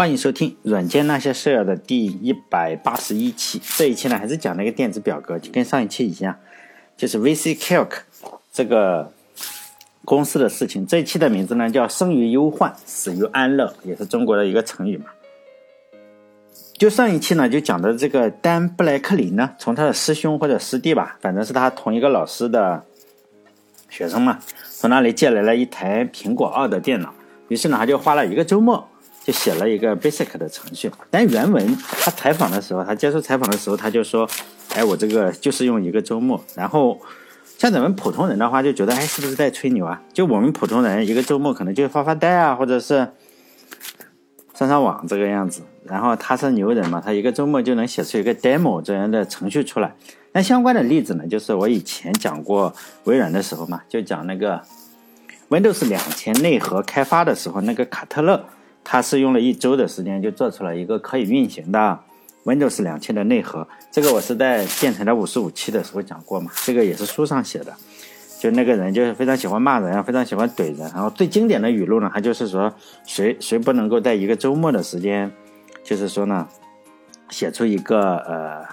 欢迎收听《软件那些事儿》的第一百八十一期。这一期呢，还是讲那个电子表格，就跟上一期一样，就是 VC Calc 这个公司的事情。这一期的名字呢叫“生于忧患，死于安乐”，也是中国的一个成语嘛。就上一期呢，就讲的这个丹布莱克林呢，从他的师兄或者师弟吧，反正是他同一个老师的学生嘛，从那里借来了一台苹果二的电脑。于是呢，他就花了一个周末。就写了一个 basic 的程序，但原文他采访的时候，他接受采访的时候，他就说：“哎，我这个就是用一个周末。”然后像咱们普通人的话，就觉得：“哎，是不是在吹牛啊？”就我们普通人一个周末可能就发发呆啊，或者是 上上网这个样子。然后他是牛人嘛，他一个周末就能写出一个 demo 这样的程序出来。那相关的例子呢，就是我以前讲过微软的时候嘛，就讲那个 Windows 两千内核开发的时候，那个卡特勒。他是用了一周的时间就做出了一个可以运行的 Windows 两千的内核，这个我是在电台的五十五期的时候讲过嘛，这个也是书上写的。就那个人就是非常喜欢骂人，非常喜欢怼人，然后最经典的语录呢，他就是说谁谁不能够在一个周末的时间，就是说呢，写出一个呃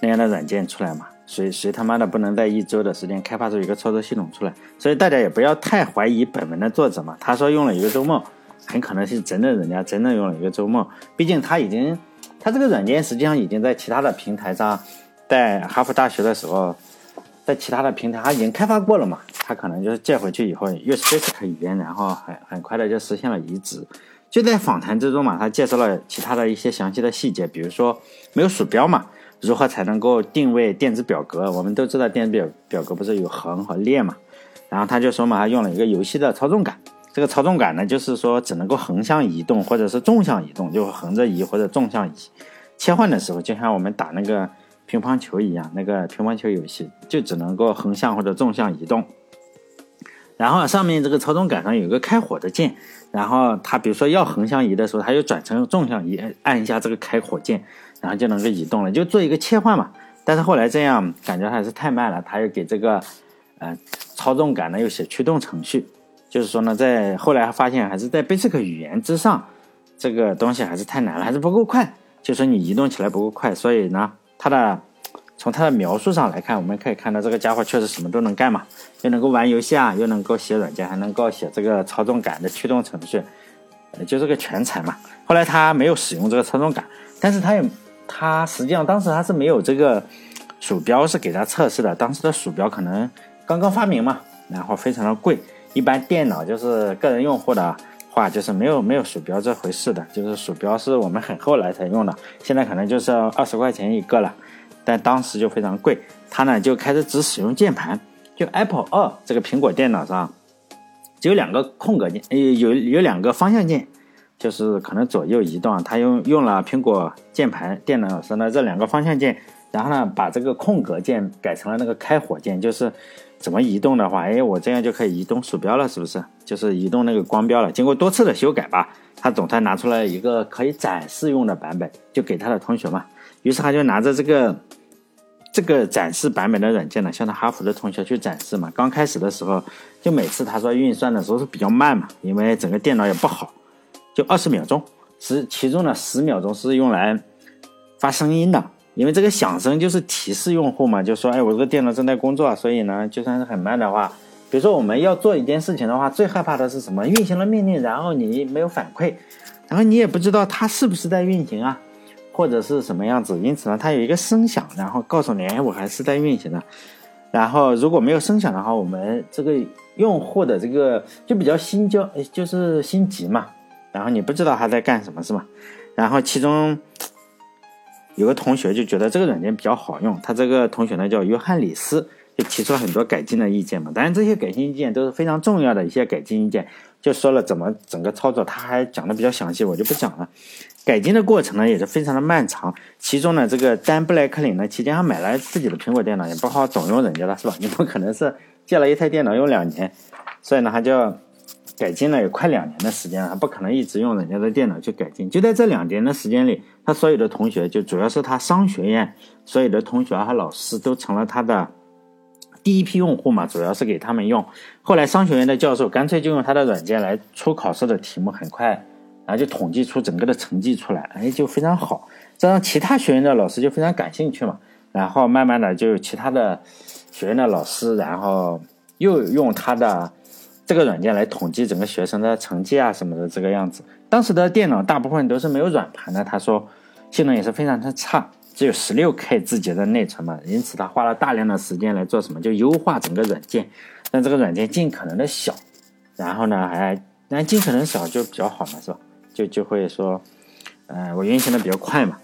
那样的软件出来嘛，谁谁他妈的不能在一周的时间开发出一个操作系统出来？所以大家也不要太怀疑本文的作者嘛，他说用了一个周末。很可能是真的，人家真的用了一个周末。毕竟他已经，他这个软件实际上已经在其他的平台上，在哈佛大学的时候，在其他的平台他已经开发过了嘛。他可能就是借回去以后，用 Basic 语言，然后很很快的就实现了移植。就在访谈之中嘛，他介绍了其他的一些详细的细节，比如说没有鼠标嘛，如何才能够定位电子表格？我们都知道电子表表格不是有横和列嘛，然后他就说嘛，他用了一个游戏的操纵杆。这个操纵杆呢，就是说只能够横向移动或者是纵向移动，就横着移或者纵向移。切换的时候，就像我们打那个乒乓球一样，那个乒乓球游戏就只能够横向或者纵向移动。然后上面这个操纵杆上有个开火的键，然后它比如说要横向移的时候，它就转成纵向移，按一下这个开火键，然后就能够移动了，就做一个切换嘛。但是后来这样感觉还是太慢了，他又给这个呃操纵杆呢又写驱动程序。就是说呢，在后来发现还是在 Basic 语言之上，这个东西还是太难了，还是不够快。就说你移动起来不够快，所以呢，它的从它的描述上来看，我们可以看到这个家伙确实什么都能干嘛，又能够玩游戏啊，又能够写软件，还能够写这个操纵杆的驱动程序，呃，就是个全才嘛。后来他没有使用这个操纵杆，但是他也他实际上当时他是没有这个鼠标是给他测试的，当时的鼠标可能刚刚发明嘛，然后非常的贵。一般电脑就是个人用户的话，就是没有没有鼠标这回事的，就是鼠标是我们很后来才用的，现在可能就是二十块钱一个了，但当时就非常贵。他呢就开始只使用键盘，就 Apple 二这个苹果电脑上只有两个空格键，呃有有两个方向键，就是可能左右移动。他用用了苹果键盘电脑上的这两个方向键，然后呢把这个空格键改成了那个开火键，就是。怎么移动的话，哎，我这样就可以移动鼠标了，是不是？就是移动那个光标了。经过多次的修改吧，他总算拿出来一个可以展示用的版本，就给他的同学嘛。于是他就拿着这个这个展示版本的软件呢，向他哈佛的同学去展示嘛。刚开始的时候，就每次他说运算的时候是比较慢嘛，因为整个电脑也不好，就二十秒钟，十其中呢十秒钟是用来发声音的。因为这个响声就是提示用户嘛，就说，哎，我这个电脑正在工作，所以呢，就算是很慢的话，比如说我们要做一件事情的话，最害怕的是什么？运行了命令，然后你没有反馈，然后你也不知道它是不是在运行啊，或者是什么样子。因此呢，它有一个声响，然后告诉你，哎，我还是在运行的。然后如果没有声响的话，我们这个用户的这个就比较心焦，就是心急嘛。然后你不知道他在干什么，是吧？然后其中。有个同学就觉得这个软件比较好用，他这个同学呢叫约翰里斯，就提出了很多改进的意见嘛。当然这些改进意见都是非常重要的一些改进意见，就说了怎么整个操作，他还讲的比较详细，我就不讲了。改进的过程呢也是非常的漫长，其中呢这个丹布莱克林呢期间还买了自己的苹果电脑，也不好总用人家的是吧？你不可能是借了一台电脑用两年，所以呢他就。改进了有快两年的时间了，他不可能一直用人家的电脑去改进。就在这两年的时间里，他所有的同学，就主要是他商学院所有的同学和老师，都成了他的第一批用户嘛，主要是给他们用。后来商学院的教授干脆就用他的软件来出考试的题目，很快然后就统计出整个的成绩出来，哎，就非常好。这让其他学院的老师就非常感兴趣嘛。然后慢慢的就其他的学院的老师，然后又用他的这个软件来统计整个学生的成绩啊什么的这个样子。当时的电脑大部分都是没有软盘的，他说性能也是非常的差，只有十六 K 字节的内存嘛，因此他花了大量的时间来做什么，就优化整个软件，让这个软件尽可能的小，然后呢还但尽可能小就比较好嘛，是吧？就就会说，呃，我运行的比较快嘛。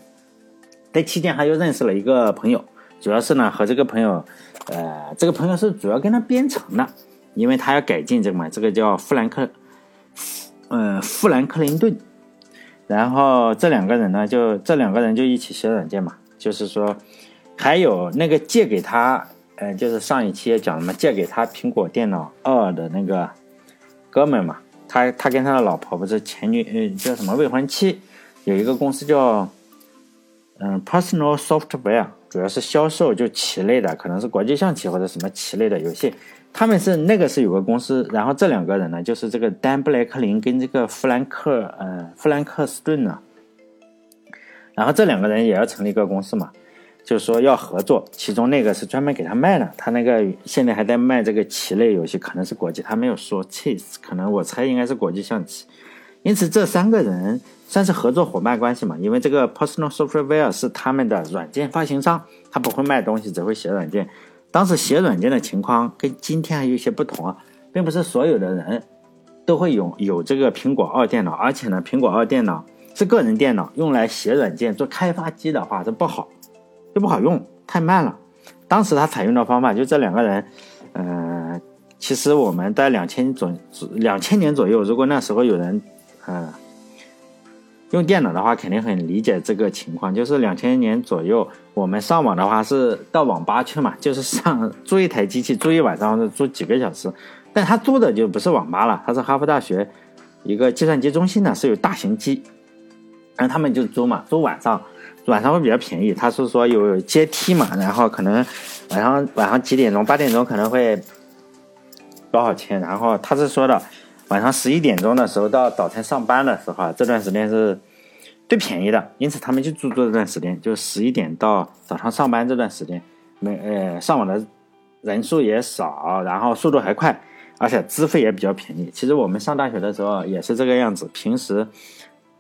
在期间还又认识了一个朋友，主要是呢和这个朋友，呃，这个朋友是主要跟他编程的，因为他要改进这个嘛，这个叫富兰克。嗯，富兰克林顿，然后这两个人呢，就这两个人就一起写软件嘛。就是说，还有那个借给他，呃，就是上一期也讲了嘛，借给他苹果电脑二的那个哥们嘛，他他跟他的老婆不是前女，呃，叫什么未婚妻，有一个公司叫嗯，Personal Software，主要是销售就棋类的，可能是国际象棋或者什么棋类的游戏。他们是那个是有个公司，然后这两个人呢，就是这个丹布莱克林跟这个弗兰克呃弗兰克斯顿呢，然后这两个人也要成立一个公司嘛，就是说要合作。其中那个是专门给他卖的，他那个现在还在卖这个棋类游戏，可能是国际，他没有说 chess，可能我猜应该是国际象棋。因此这三个人算是合作伙伴关系嘛，因为这个 Personal Software 是他们的软件发行商，他不会卖东西，只会写软件。当时写软件的情况跟今天还有一些不同啊，并不是所有的人都会有有这个苹果二电脑，而且呢，苹果二电脑是个人电脑，用来写软件做开发机的话，这不好，就不好用，太慢了。当时他采用的方法就这两个人，嗯，其实我们在两千左两千年左右，如果那时候有人，嗯。用电脑的话，肯定很理解这个情况。就是两千年左右，我们上网的话是到网吧去嘛，就是上租一台机器，租一晚上租几个小时。但他租的就不是网吧了，他是哈佛大学一个计算机中心呢，是有大型机，然后他们就租嘛，租晚上，晚上会比较便宜。他是说有阶梯嘛，然后可能晚上晚上几点钟，八点钟可能会多少钱？然后他是说的。晚上十一点钟的时候到早晨上班的时候啊，这段时间是最便宜的，因此他们就租这段时间，就十一点到早上上班这段时间，没呃上网的人数也少，然后速度还快，而且资费也比较便宜。其实我们上大学的时候也是这个样子，平时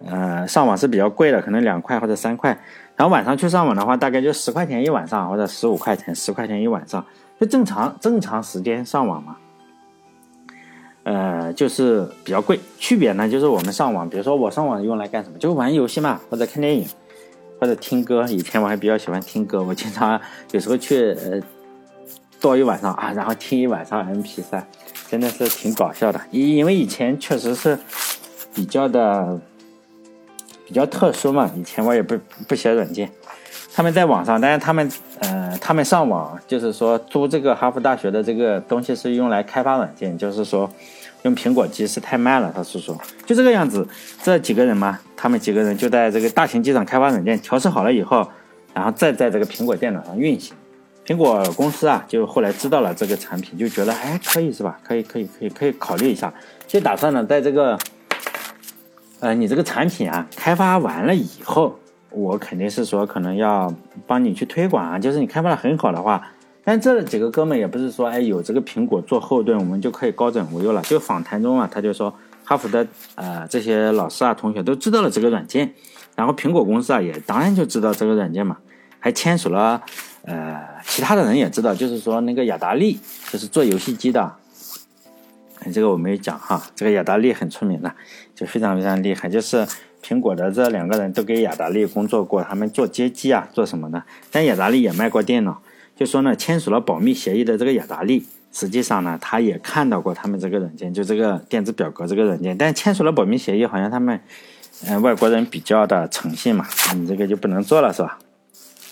呃上网是比较贵的，可能两块或者三块，然后晚上去上网的话，大概就十块钱一晚上或者十五块钱十块钱一晚上，就正常正常时间上网嘛。呃，就是比较贵。区别呢，就是我们上网，比如说我上网用来干什么？就玩游戏嘛，或者看电影，或者听歌。以前我还比较喜欢听歌，我经常有时候去呃，坐一晚上啊，然后听一晚上 MP3，真的是挺搞笑的。因 因为以前确实是比较的比较特殊嘛，以前我也不不写软件。他们在网上，但是他们，呃，他们上网就是说租这个哈佛大学的这个东西是用来开发软件，就是说用苹果机是太慢了。他是说就这个样子，这几个人嘛，他们几个人就在这个大型机上开发软件，调试好了以后，然后再在这个苹果电脑上运行。苹果公司啊，就后来知道了这个产品，就觉得哎可以是吧？可以可以可以可以考虑一下，就打算呢在这个，呃，你这个产品啊开发完了以后。我肯定是说，可能要帮你去推广啊，就是你开发的很好的话，但这几个哥们也不是说，哎，有这个苹果做后盾，我们就可以高枕无忧了。就访谈中啊，他就说，哈佛的呃这些老师啊、同学都知道了这个软件，然后苹果公司啊也当然就知道这个软件嘛，还签署了，呃，其他的人也知道，就是说那个雅达利就是做游戏机的，这个我没有讲哈，这个雅达利很出名的，就非常非常厉害，就是。苹果的这两个人都给雅达利工作过，他们做街机啊，做什么的？但雅达利也卖过电脑，就说呢，签署了保密协议的这个雅达利，实际上呢，他也看到过他们这个软件，就这个电子表格这个软件。但签署了保密协议，好像他们，嗯，外国人比较的诚信嘛，你这个就不能做了，是吧？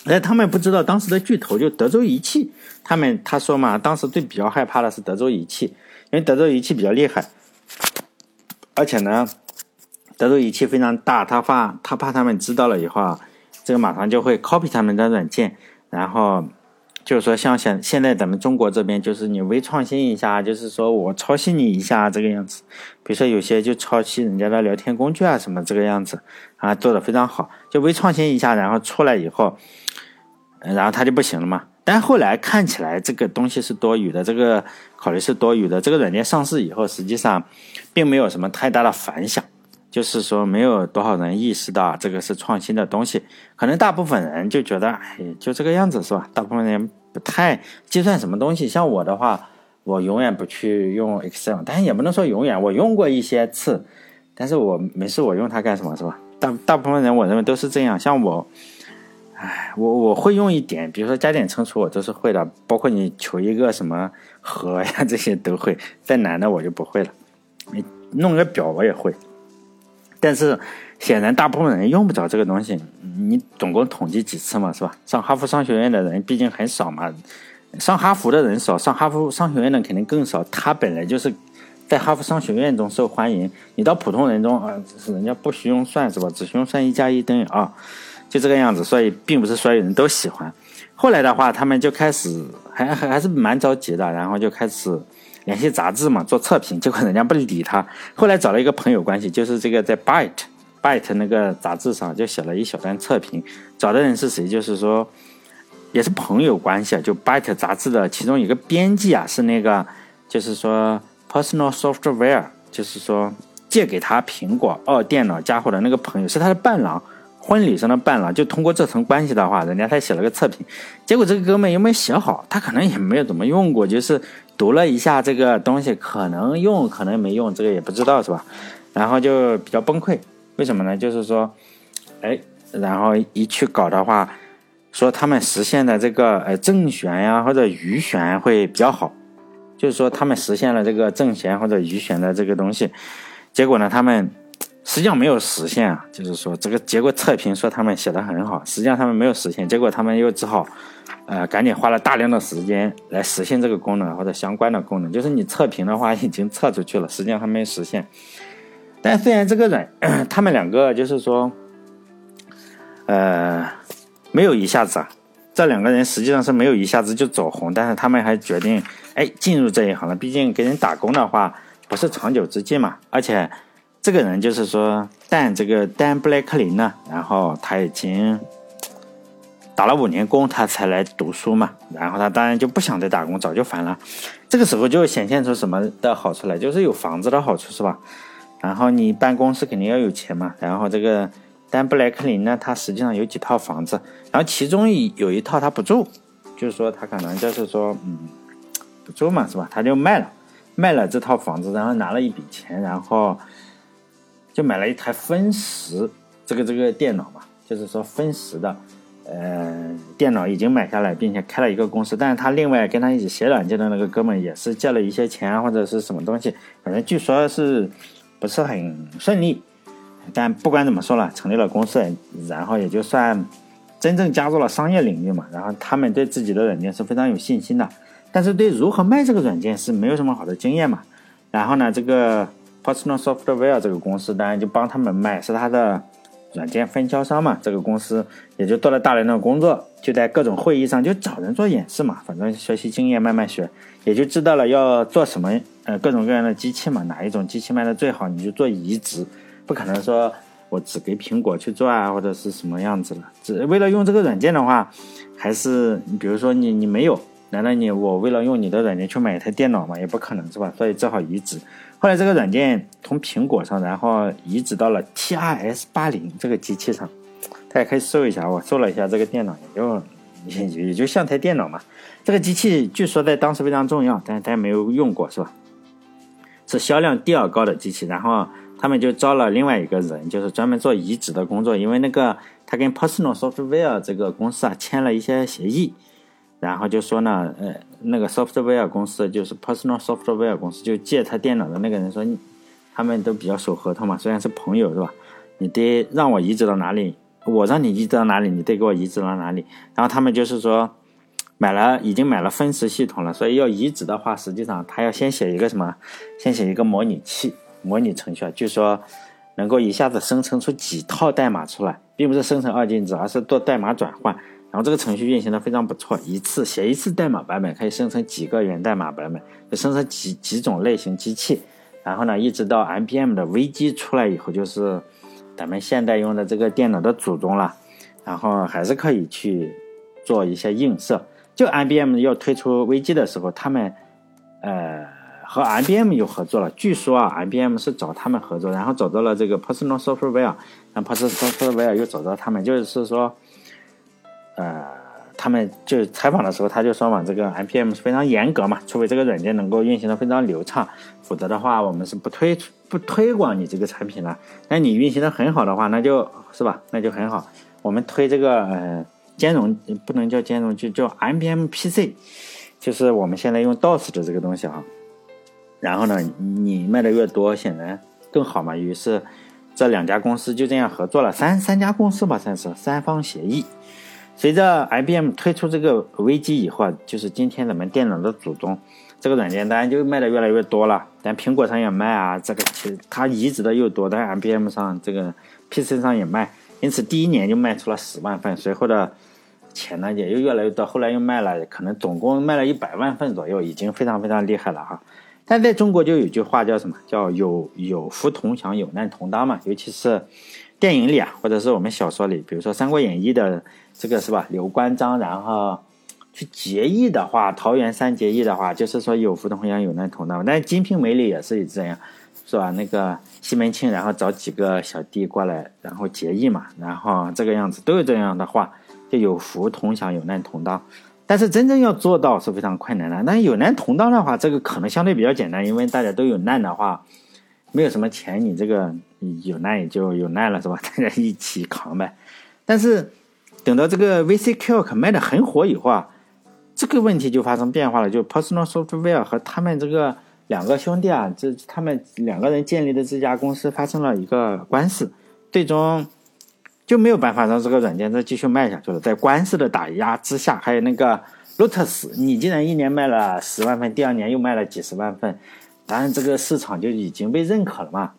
哎，他们不知道当时的巨头就德州仪器，他们他说嘛，当时最比较害怕的是德州仪器，因为德州仪器比较厉害，而且呢。德州仪器非常大，他怕他怕他们知道了以后啊，这个马上就会 copy 他们的软件，然后就是说像现现在咱们中国这边，就是你微创新一下，就是说我抄袭你一下这个样子。比如说有些就抄袭人家的聊天工具啊什么这个样子啊，做的非常好，就微创新一下，然后出来以后，然后他就不行了嘛。但后来看起来这个东西是多余的，这个考虑是多余的。这个软件上市以后，实际上并没有什么太大的反响。就是说，没有多少人意识到这个是创新的东西，可能大部分人就觉得，哎，就这个样子是吧？大部分人不太计算什么东西。像我的话，我永远不去用 Excel，但是也不能说永远，我用过一些次，但是我没事，我用它干什么是吧？大大部分人我认为都是这样。像我，哎，我我会用一点，比如说加减乘除，我都是会的，包括你求一个什么和呀，这些都会。再难的我就不会了。你弄个表我也会。但是显然，大部分人用不着这个东西。你总共统计几次嘛，是吧？上哈佛商学院的人毕竟很少嘛，上哈佛的人少，上哈佛商学院的肯定更少。他本来就是在哈佛商学院中受欢迎，你到普通人中啊，是人家不需用算，是吧？只需用算一加一等于二，就这个样子。所以，并不是所有人都喜欢。后来的话，他们就开始还还还是蛮着急的，然后就开始。联系杂志嘛，做测评，结果人家不理他。后来找了一个朋友关系，就是这个在 Byte，Byte 那个杂志上就写了一小段测评。找的人是谁？就是说，也是朋友关系啊。就 Byte 杂志的其中一个编辑啊，是那个，就是说 Personal Software，就是说借给他苹果二电脑家伙的那个朋友，是他的伴郎。婚礼上的伴郎，就通过这层关系的话，人家才写了个测评。结果这个哥们又没写好？他可能也没有怎么用过，就是。读了一下这个东西，可能用，可能没用，这个也不知道是吧？然后就比较崩溃，为什么呢？就是说，哎，然后一去搞的话，说他们实现的这个呃正弦呀或者余弦会比较好，就是说他们实现了这个正弦或者余弦的这个东西，结果呢，他们实际上没有实现啊，就是说这个结果测评说他们写的很好，实际上他们没有实现，结果他们又只好。呃，赶紧花了大量的时间来实现这个功能或者相关的功能，就是你测评的话已经测出去了，实际上还没实现。但虽然这个软，他们两个就是说，呃，没有一下子啊，这两个人实际上是没有一下子就走红，但是他们还决定哎进入这一行了。毕竟给人打工的话不是长久之计嘛，而且这个人就是说，但这个丹布莱克林呢，然后他已经。打了五年工，他才来读书嘛，然后他当然就不想再打工，早就烦了。这个时候就显现出什么的好处来，就是有房子的好处，是吧？然后你办公室肯定要有钱嘛。然后这个丹布莱克林呢，他实际上有几套房子，然后其中有一套他不住，就是说他可能就是说，嗯，不住嘛，是吧？他就卖了，卖了这套房子，然后拿了一笔钱，然后就买了一台分时这个这个电脑嘛，就是说分时的。呃，电脑已经买下来，并且开了一个公司，但是他另外跟他一起写软件的那个哥们也是借了一些钱或者是什么东西，反正据说是不是很顺利。但不管怎么说了，成立了公司，然后也就算真正加入了商业领域嘛。然后他们对自己的软件是非常有信心的，但是对如何卖这个软件是没有什么好的经验嘛。然后呢，这个 Personal Software 这个公司当然就帮他们卖，是他的。软件分销商嘛，这个公司也就做了大量的工作，就在各种会议上就找人做演示嘛，反正学习经验慢慢学，也就知道了要做什么，呃，各种各样的机器嘛，哪一种机器卖的最好，你就做移植，不可能说我只给苹果去做啊，或者是什么样子了，只为了用这个软件的话，还是你比如说你你没有，难道你我为了用你的软件去买一台电脑嘛，也不可能是吧？所以只好移植。后来这个软件从苹果上，然后移植到了 T R S 八零这个机器上，大家可以搜一下。我搜了一下这个电脑，也就也也就像台电脑嘛。这个机器据说在当时非常重要，但是大家没有用过，是吧？是销量第二高的机器。然后他们就招了另外一个人，就是专门做移植的工作，因为那个他跟 Personal Software 这个公司啊签了一些协议。然后就说呢，呃，那个 software 公司就是 personal software 公司，就借他电脑的那个人说，他们都比较守合同嘛，虽然是朋友是吧？你得让我移植到哪里，我让你移植到哪里，你得给我移植到哪里。然后他们就是说，买了已经买了分时系统了，所以要移植的话，实际上他要先写一个什么？先写一个模拟器，模拟程序啊，就说能够一下子生成出几套代码出来，并不是生成二进制，而是做代码转换。然后这个程序运行的非常不错，一次写一次代码版本可以生成几个源代码版本，就生成几几种类型机器。然后呢，一直到 IBM 的 V 机出来以后，就是咱们现在用的这个电脑的祖宗了。然后还是可以去做一些映射。就 IBM 要推出 V 机的时候，他们呃和 IBM 又合作了。据说啊，IBM 是找他们合作，然后找到了这个 Personal Software，然后 Personal Software 又找到他们，就是说，他们就采访的时候，他就说嘛，这个 IBM 是非常严格嘛，除非这个软件能够运行的非常流畅，否则的话，我们是不推不推广你这个产品了。那你运行的很好的话，那就是吧，那就很好。我们推这个呃兼容不能叫兼容，就叫 IBM PC，就是我们现在用 DOS 的这个东西啊。然后呢，你卖的越多，显然更好嘛。于是这两家公司就这样合作了，三三家公司吧，算是三方协议。随着 IBM 推出这个危机以后啊，就是今天咱们电脑的祖宗，这个软件当然就卖的越来越多了。但苹果上也卖啊，这个其实它移植的又多，在 IBM 上这个 PC 上也卖。因此，第一年就卖出了十万份，随后的钱呢也又越来越多，后来又卖了，可能总共卖了一百万份左右，已经非常非常厉害了哈。但在中国就有句话叫什么？叫有有福同享，有难同当嘛。尤其是电影里啊，或者是我们小说里，比如说《三国演义》的这个是吧？刘关张然后去结义的话，桃园三结义的话，就是说有福同享，有难同当。但《金瓶梅》里也是这样。是吧？那个西门庆，然后找几个小弟过来，然后结义嘛，然后这个样子都有这样的话，就有福同享，有难同当。但是真正要做到是非常困难的。那有难同当的话，这个可能相对比较简单，因为大家都有难的话，没有什么钱，你这个有难也就有难了，是吧？大家一起扛呗。但是等到这个 VCQ 卖的很火以后啊，这个问题就发生变化了，就 Personal Software 和他们这个。两个兄弟啊，这他们两个人建立的这家公司发生了一个官司，最终就没有办法让这个软件再继续卖下去了。在官司的打压之下，还有那个 Lotus，你竟然一年卖了十万份，第二年又卖了几十万份，当然这个市场就已经被认可了嘛。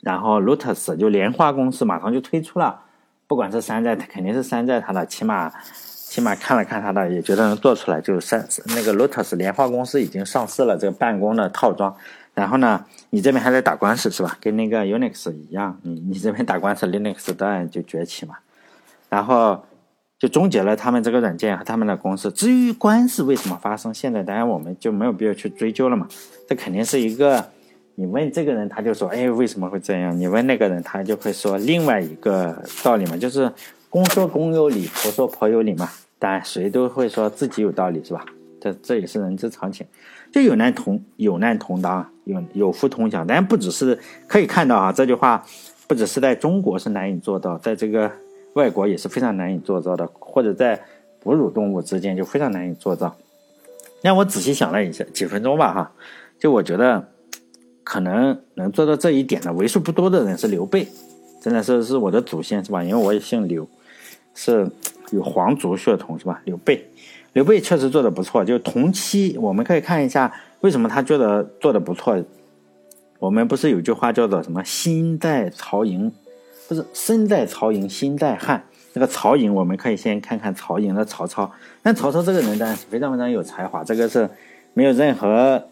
然后 Lotus 就莲花公司马上就推出了，不管是山寨，肯定是山寨它的，起码。起码看了看它的，也觉得能做出来。就是三那个 Lotus 莲花公司已经上市了这个办公的套装。然后呢，你这边还在打官司是吧？跟那个 Unix 一样，你你这边打官司，Linux 当然就崛起嘛。然后就终结了他们这个软件和他们的公司。至于官司为什么发生，现在当然我们就没有必要去追究了嘛。这肯定是一个，你问这个人他就说，哎，为什么会这样？你问那个人他就会说另外一个道理嘛，就是公说公有理，婆说婆有理嘛。当然，谁都会说自己有道理，是吧？这这也是人之常情。就有难同有难同当，有有福同享。但，不只是可以看到啊，这句话不只是在中国是难以做到，在这个外国也是非常难以做到的，或者在哺乳动物之间就非常难以做到。那我仔细想了一下，几分钟吧，哈，就我觉得可能能做到这一点的为数不多的人是刘备，真的是是我的祖先，是吧？因为我也姓刘，是。有皇族血统是吧？刘备，刘备确实做的不错。就同期，我们可以看一下为什么他觉得做的不错。我们不是有句话叫做什么“心在曹营”，就是“身在曹营心在汉”。那个曹营，我们可以先看看曹营的曹操。但曹操这个人呢，非常非常有才华，这个是没有任何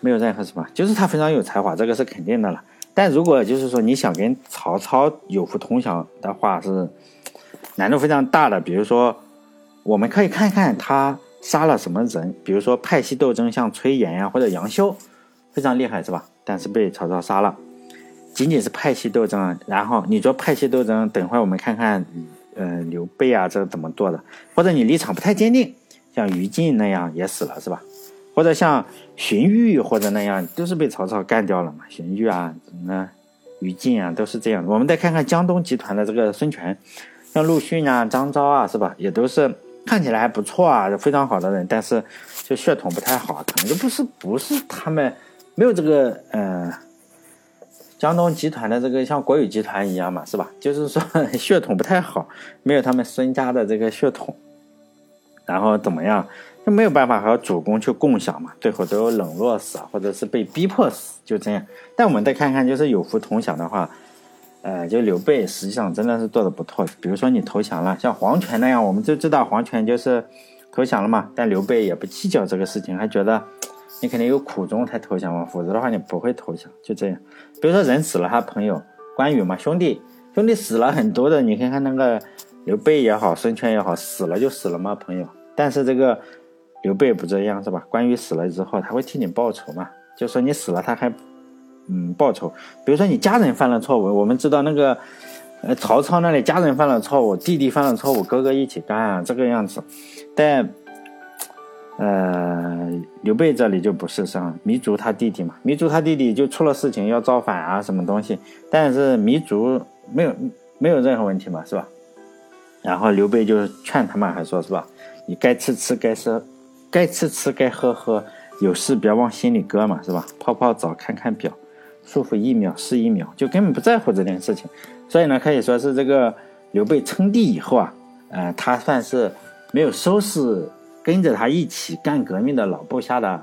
没有任何什么，就是他非常有才华，这个是肯定的了。但如果就是说你想跟曹操有福同享的话，是难度非常大的。比如说，我们可以看看他杀了什么人，比如说派系斗争，像崔琰呀或者杨修，非常厉害是吧？但是被曹操杀了，仅仅是派系斗争。然后你说派系斗争，等会我们看看，呃，刘备啊这怎么做的？或者你立场不太坚定，像于禁那样也死了是吧？或者像荀彧或者那样，都是被曹操干掉了嘛？荀彧啊，那于禁啊，都是这样。我们再看看江东集团的这个孙权，像陆逊啊、张昭啊，是吧？也都是看起来还不错啊，非常好的人，但是就血统不太好，可能就不是不是他们没有这个呃江东集团的这个像国有集团一样嘛，是吧？就是说血统不太好，没有他们孙家的这个血统，然后怎么样？就没有办法和主公去共享嘛，最后都冷落死，或者是被逼迫死，就这样。但我们再看看，就是有福同享的话，呃，就刘备实际上真的是做的不错。比如说你投降了，像黄权那样，我们就知道黄权就是投降了嘛。但刘备也不计较这个事情，还觉得你肯定有苦衷才投降嘛，否则的话你不会投降。就这样。比如说人死了，他朋友关羽嘛，兄弟兄弟死了很多的，你看看那个刘备也好，孙权也好，死了就死了嘛，朋友。但是这个刘备不这样是吧？关羽死了之后，他会替你报仇嘛？就说你死了，他还。嗯，报仇。比如说你家人犯了错误，我们知道那个，呃，曹操那里家人犯了错误，弟弟犯了错误，哥哥一起干啊，这个样子。但，呃，刘备这里就不是，像糜竺他弟弟嘛，糜竺他弟弟就出了事情要造反啊，什么东西，但是糜竺没有没有任何问题嘛，是吧？然后刘备就劝他们，还说是吧，你该吃吃，该喝该吃吃，该喝喝，有事别往心里搁嘛，是吧？泡泡澡，看看表。舒服一秒是一秒，就根本不在乎这件事情，所以呢，可以说是这个刘备称帝以后啊，呃，他算是没有收拾跟着他一起干革命的老部下的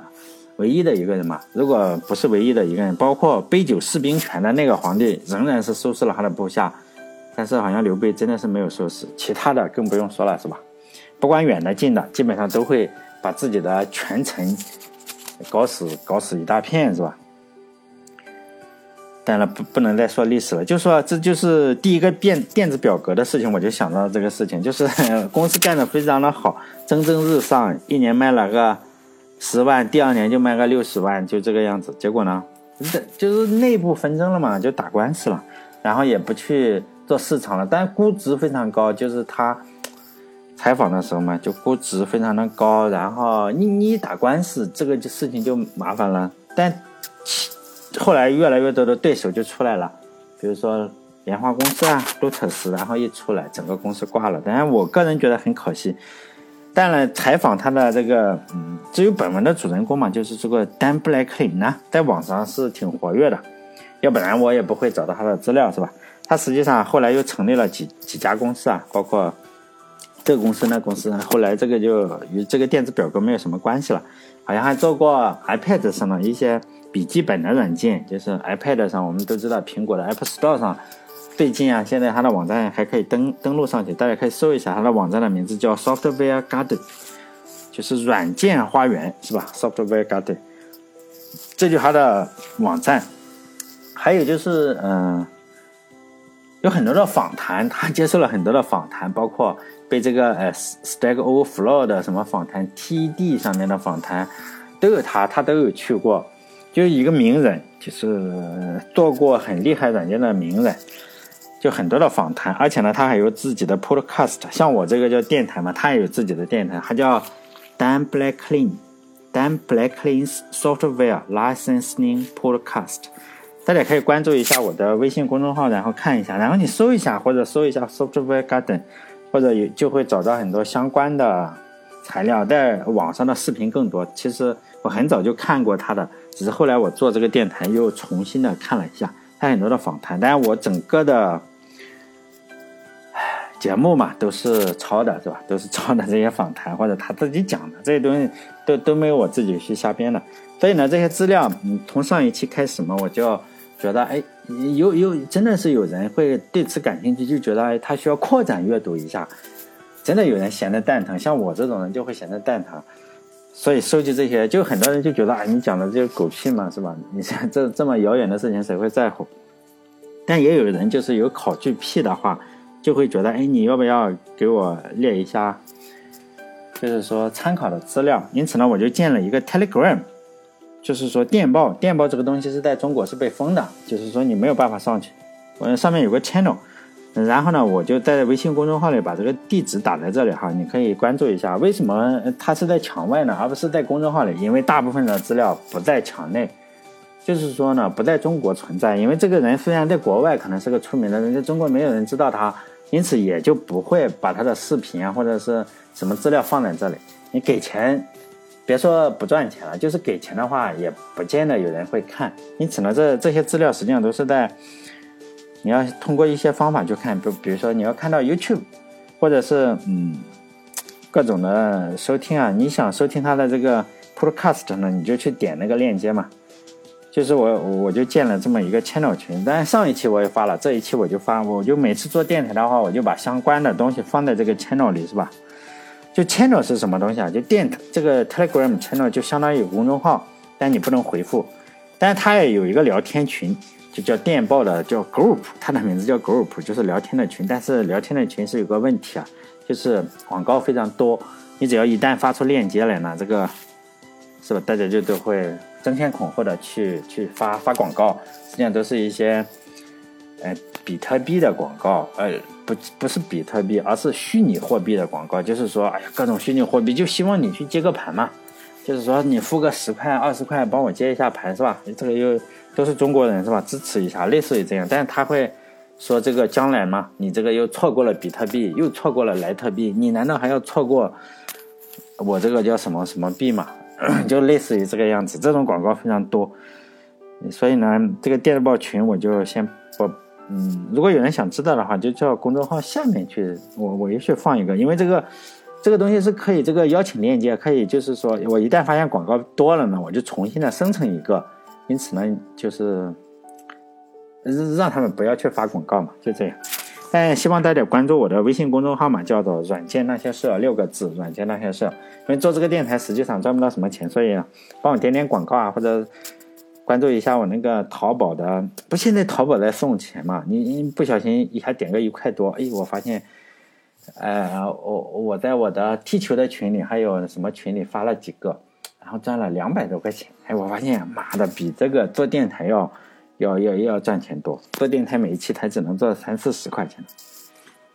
唯一的一个人嘛。如果不是唯一的一个人，包括杯酒释兵权的那个皇帝，仍然是收拾了他的部下，但是好像刘备真的是没有收拾，其他的更不用说了，是吧？不管远的近的，基本上都会把自己的权臣搞死，搞死一大片，是吧？当然不不能再说历史了，就说这就是第一个电电子表格的事情，我就想到这个事情，就是 公司干的非常的好，蒸蒸日上，一年卖了个十万，第二年就卖个六十万，就这个样子。结果呢，就是内部纷争了嘛，就打官司了，然后也不去做市场了，但估值非常高，就是他采访的时候嘛，就估值非常的高，然后你你打官司这个就事情就麻烦了，但。后来越来越多的对手就出来了，比如说莲花公司啊、路特斯，然后一出来，整个公司挂了。当然，我个人觉得很可惜。但呢，采访他的这个，嗯，只有本文的主人公嘛，就是这个丹·布莱克林呢，在网上是挺活跃的，要不然我也不会找到他的资料，是吧？他实际上后来又成立了几几家公司啊，包括这个公司、那公司。后来这个就与这个电子表格没有什么关系了，好像还做过 iPad 上的一些。笔记本的软件就是 iPad 上，我们都知道苹果的 App Store 上，最近啊，现在它的网站还可以登登录上去，大家可以搜一下它的网站的名字叫 Software Garden，就是软件花园是吧？Software Garden，这就它的网站。还有就是，嗯，有很多的访谈，他接受了很多的访谈，包括被这个呃 Stack Overflow 的什么访谈，TED 上面的访谈，都有他，他都有去过。就是一个名人，就是做过很厉害软件的名人，就很多的访谈，而且呢，他还有自己的 podcast，像我这个叫电台嘛，他也有自己的电台，他叫 Dan Blacklin，Dan Blacklins Software Licensing Podcast，大家可以关注一下我的微信公众号，然后看一下，然后你搜一下或者搜一下 Software Garden，或者有就会找到很多相关的材料，在网上的视频更多。其实我很早就看过他的。只是后来我做这个电台又重新的看了一下，他很多的访谈，当然我整个的节目嘛都是抄的，是吧？都是抄的这些访谈或者他自己讲的这些东西，都都没有我自己去瞎编的。所以呢，这些资料，嗯，从上一期开始嘛，我就觉得，哎，有有真的是有人会对此感兴趣，就觉得哎，他需要扩展阅读一下。真的有人闲得蛋疼，像我这种人就会闲得蛋疼。所以收集这些，就很多人就觉得啊，你讲的这个狗屁嘛，是吧？你像这这么遥远的事情，谁会在乎？但也有人就是有考据癖的话，就会觉得，哎，你要不要给我列一下，就是说参考的资料？因此呢，我就建了一个 Telegram，就是说电报，电报这个东西是在中国是被封的，就是说你没有办法上去。我上面有个 channel。然后呢，我就在微信公众号里把这个地址打在这里哈，你可以关注一下。为什么它是在墙外呢，而不是在公众号里？因为大部分的资料不在墙内，就是说呢，不在中国存在。因为这个人虽然在国外可能是个出名的人，在中国没有人知道他，因此也就不会把他的视频啊或者是什么资料放在这里。你给钱，别说不赚钱了，就是给钱的话，也不见得有人会看。因此呢，这这些资料实际上都是在。你要通过一些方法去看，比比如说你要看到 YouTube，或者是嗯各种的收听啊，你想收听它的这个 Podcast 呢，你就去点那个链接嘛。就是我我就建了这么一个 channel 群，但是上一期我也发了，这一期我就发，我就每次做电台的话，我就把相关的东西放在这个 channel 里，是吧？就 channel 是什么东西啊？就电这个 Telegram channel 就相当于公众号，但你不能回复，但它也有一个聊天群，就叫电报的叫 group，它的名字叫 group，就是聊天的群。但是聊天的群是有个问题啊，就是广告非常多，你只要一旦发出链接来呢，这个是吧？大家就都会。争先恐后的去去发发广告，实际上都是一些，呃，比特币的广告，呃，不不是比特币，而是虚拟货币的广告。就是说，哎呀，各种虚拟货币，就希望你去接个盘嘛。就是说，你付个十块、二十块，帮我接一下盘，是吧？这个又都是中国人，是吧？支持一下，类似于这样。但是他会说，这个将来嘛，你这个又错过了比特币，又错过了莱特币，你难道还要错过我这个叫什么什么币吗？就类似于这个样子，这种广告非常多，所以呢，这个电子报群我就先不，嗯，如果有人想知道的话，就叫公众号下面去，我我也许放一个，因为这个这个东西是可以这个邀请链接，可以就是说我一旦发现广告多了呢，我就重新的生成一个，因此呢，就是让他们不要去发广告嘛，就这样。但希望大家关注我的微信公众号嘛，叫做“软件那些事”六个字，“软件那些事”。因为做这个电台实际上赚不到什么钱，所以帮我点点广告啊，或者关注一下我那个淘宝的。不，现在淘宝在送钱嘛？你你不小心一下点个一块多，哎，我发现，呃，我我在我的踢球的群里还有什么群里发了几个，然后赚了两百多块钱。哎，我发现妈的，比这个做电台要。要要要赚钱多，做电台每一期才只能做三四十块钱。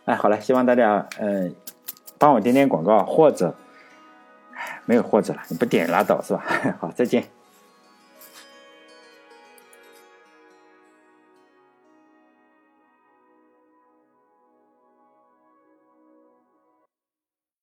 哎，好了，希望大家呃帮我点点广告，或者，没有或者了，你不点拉倒是吧？好，再见。